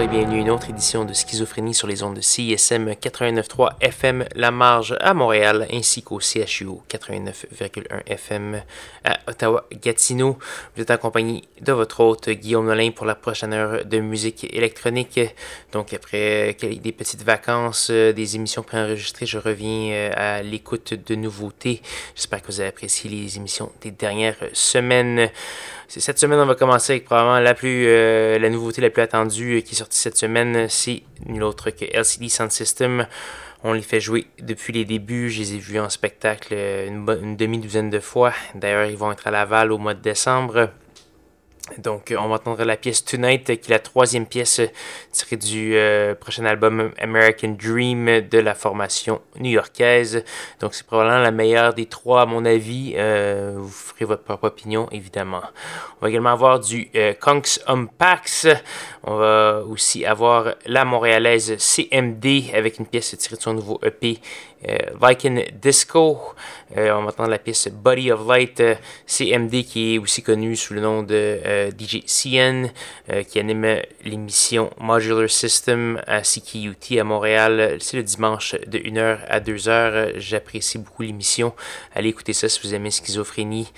Et bienvenue à une autre édition de Schizophrénie sur les ondes de CISM 89.3 FM La Marge à Montréal ainsi qu'au CHU 89.1 FM à Ottawa-Gatineau. Vous êtes accompagné de votre hôte Guillaume Nolin pour la prochaine heure de musique électronique. Donc après des petites vacances, euh, des émissions préenregistrées, je reviens euh, à l'écoute de nouveautés. J'espère que vous avez apprécié les émissions des dernières semaines. Cette semaine, on va commencer avec probablement la plus euh, la nouveauté la plus attendue euh, qui est sortie cette semaine. C'est nul autre que LCD Sound System. On les fait jouer depuis les débuts. Je les ai vus en spectacle euh, une, une demi-douzaine de fois. D'ailleurs, ils vont être à Laval au mois de décembre. Donc, on va entendre la pièce Tonight, qui est la troisième pièce tirée du euh, prochain album American Dream de la formation new-yorkaise. Donc, c'est probablement la meilleure des trois, à mon avis. Euh, vous ferez votre propre opinion, évidemment. On va également avoir du euh, Conks. On va aussi avoir la montréalaise CMD avec une pièce tirée de son nouveau EP euh, Viking Disco. On va entendre la pièce Body of Light, euh, CMD qui est aussi connu sous le nom de DJ CN, qui anime l'émission Modular System à CKUT à Montréal. C'est le dimanche de 1h à 2h. J'apprécie beaucoup l'émission. Allez écouter ça si vous aimez schizophrénie.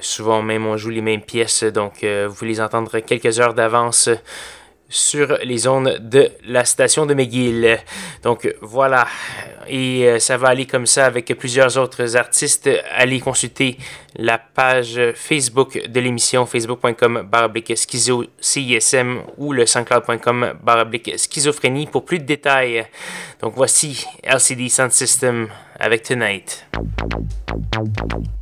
souvent même on joue les mêmes pièces, donc vous pouvez les entendre quelques heures d'avance sur les ondes de la station de McGill. Donc voilà, et euh, ça va aller comme ça avec plusieurs autres artistes. Allez consulter la page Facebook de l'émission facebook.com schizo CISM ou le soundcloud.com schizophrénie pour plus de détails. Donc voici LCD Sound System avec Tonight.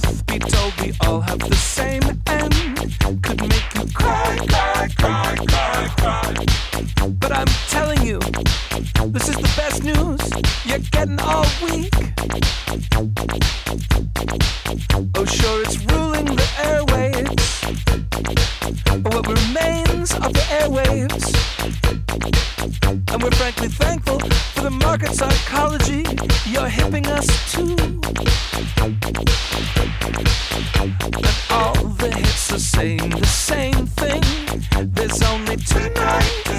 truth be told, we all have the same end. Could make you cry, cry, cry, cry, cry. But I'm telling you, this is the best news you're getting all week. Oh, sure, it's ruling the airwaves. But what remains of the airwaves? And we're frankly thankful for the market psychology you're hipping us to. All the hits are saying the same thing. There's only tonight,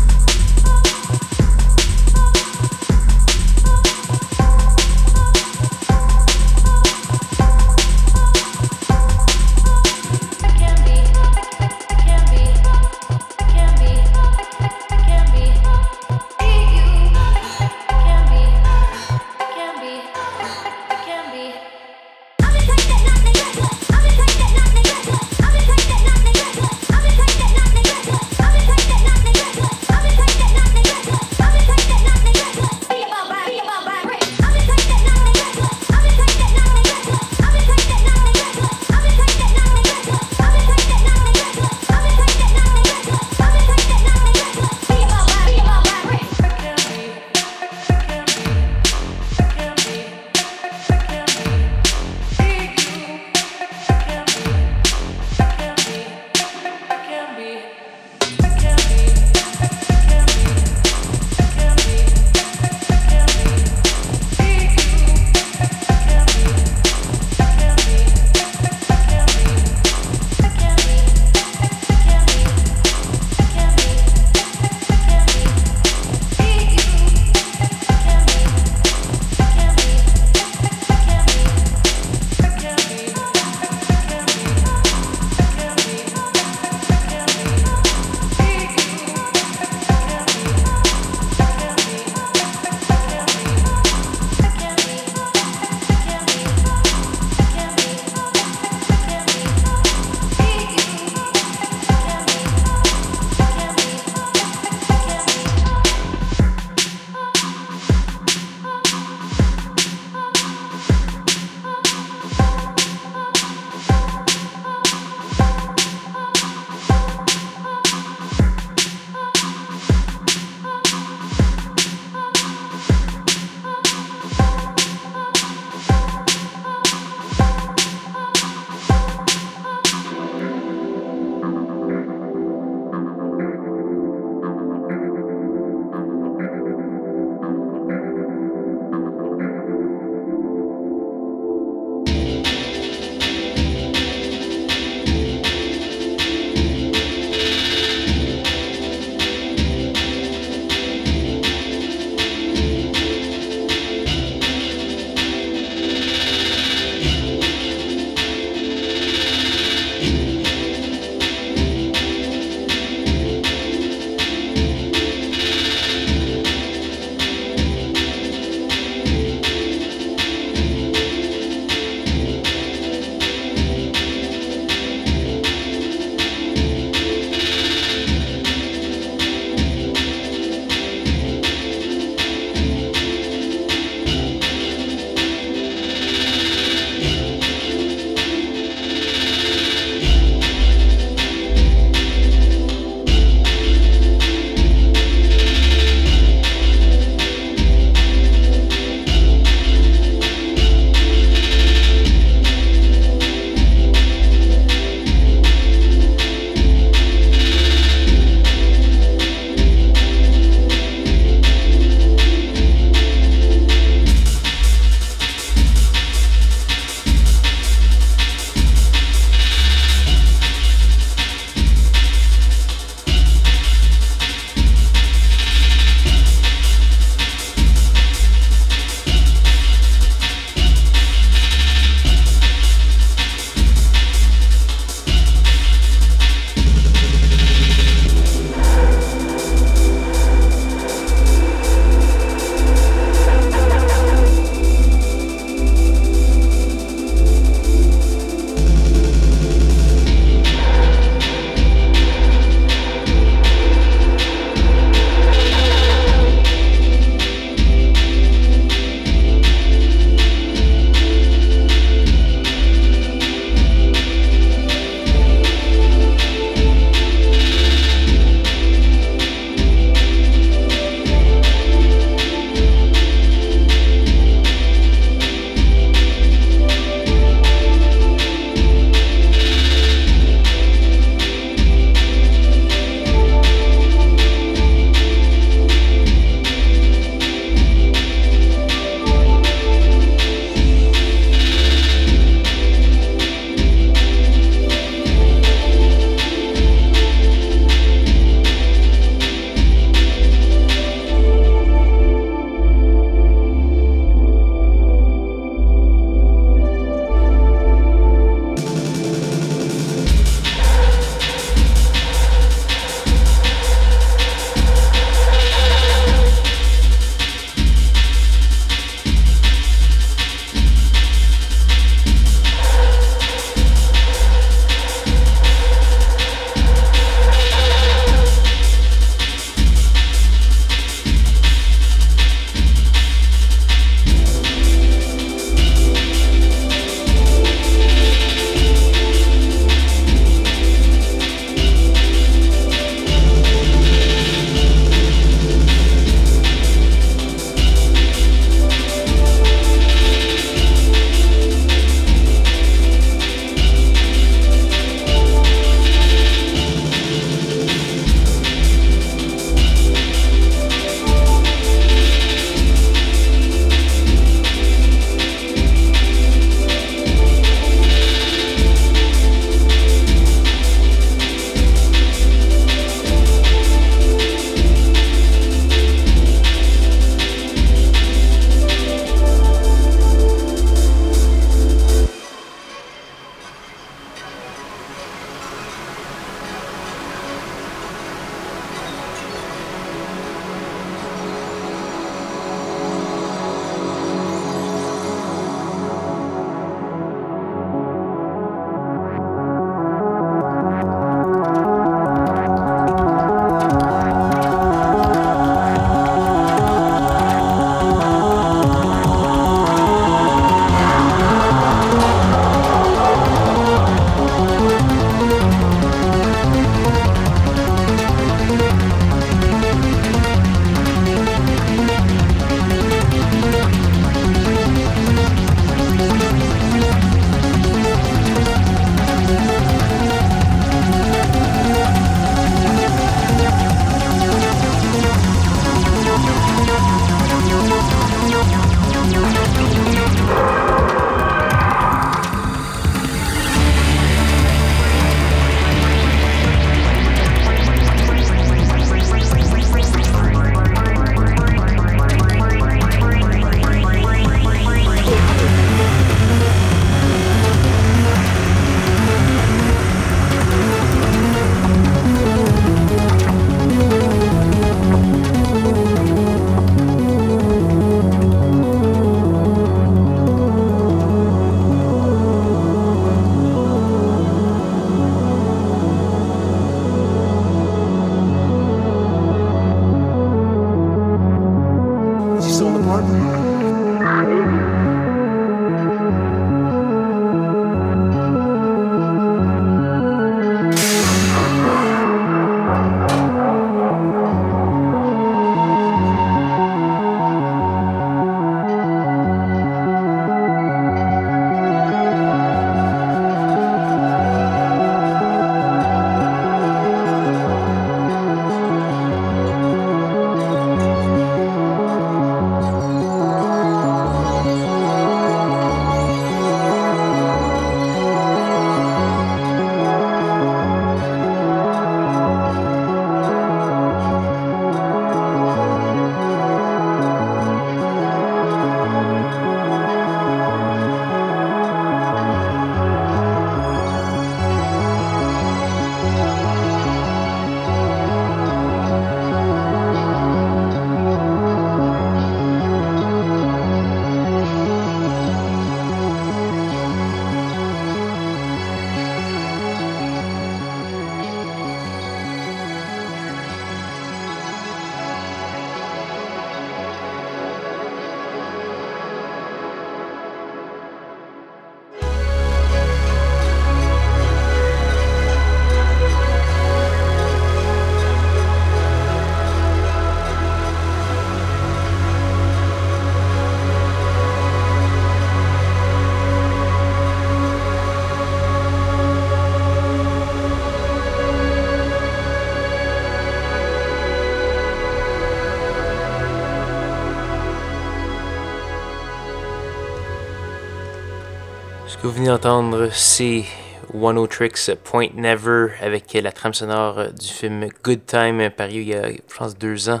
vous venez c'est One O Tricks Point Never avec la trame sonore du film Good Time paru il y a, je pense, deux ans.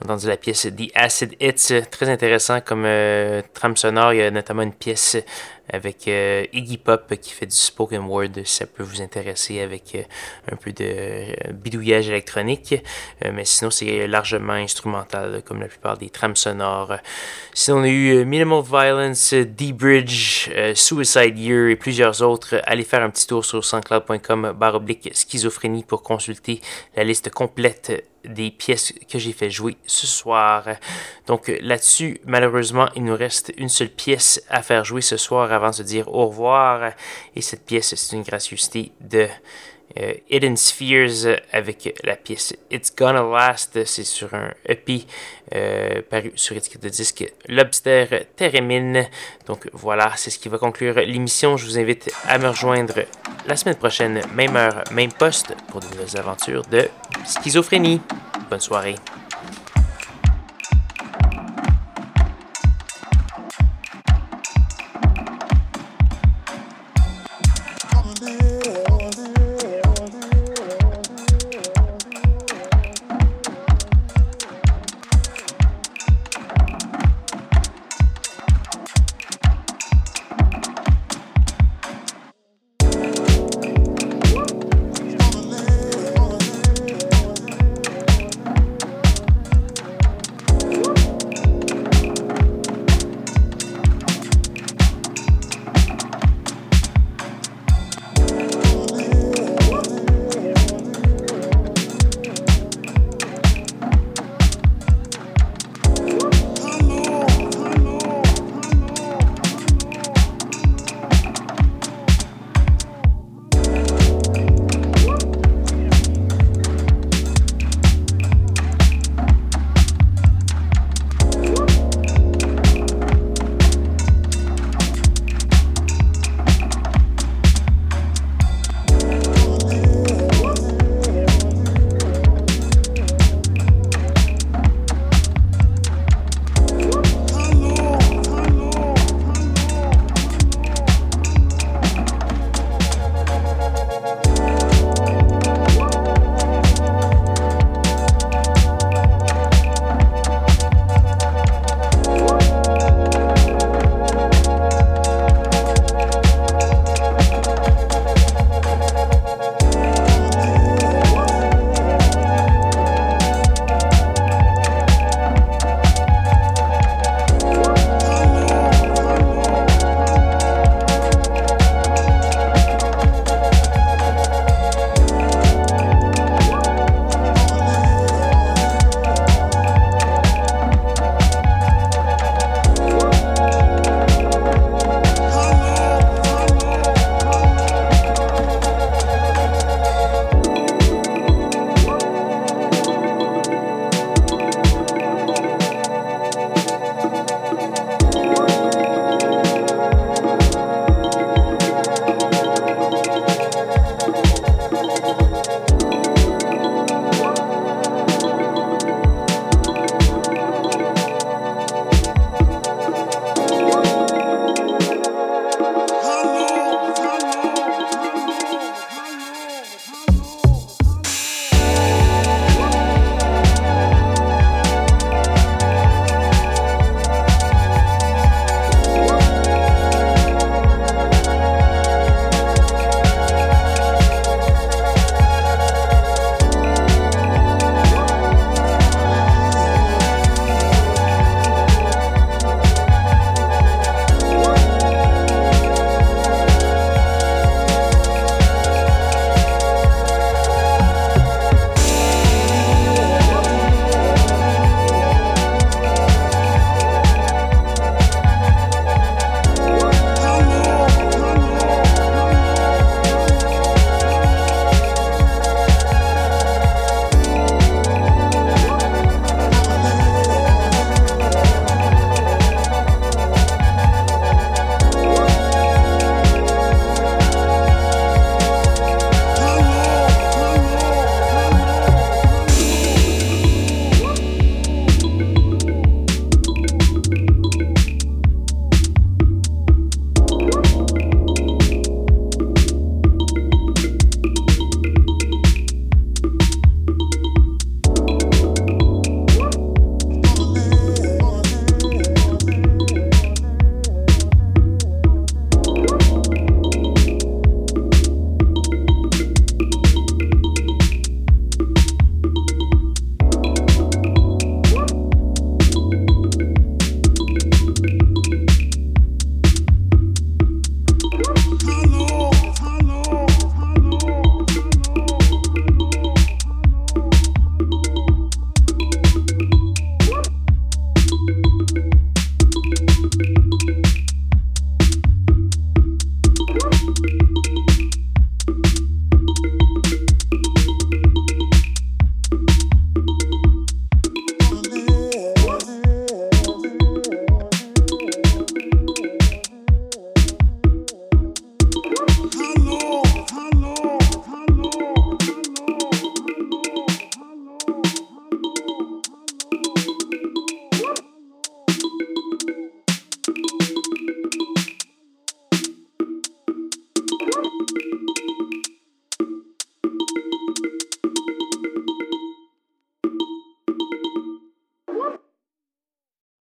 On a entendu la pièce The Acid Hits, très intéressant comme euh, trame sonore. Il y a notamment une pièce avec euh, Iggy Pop qui fait du spoken word, ça peut vous intéresser avec euh, un peu de euh, bidouillage électronique, mais sinon c'est largement instrumental comme la plupart des trames sonores. Sinon on a eu Minimal Violence, D-Bridge, Suicide Year et plusieurs autres. Allez faire un petit tour sur soundcloud.com barre oblique schizophrénie pour consulter la liste complète des pièces que j'ai fait jouer ce soir. Donc là-dessus, malheureusement, il nous reste une seule pièce à faire jouer ce soir avant de se dire au revoir. Et cette pièce, c'est une gracieuseté de euh, Hidden Spheres avec la pièce It's Gonna Last. C'est sur un EP euh, paru sur étiquette de disque Lobster Theremin. Donc voilà, c'est ce qui va conclure l'émission. Je vous invite à me rejoindre la semaine prochaine, même heure, même poste, pour de nouvelles aventures de schizophrénie. Bonne soirée.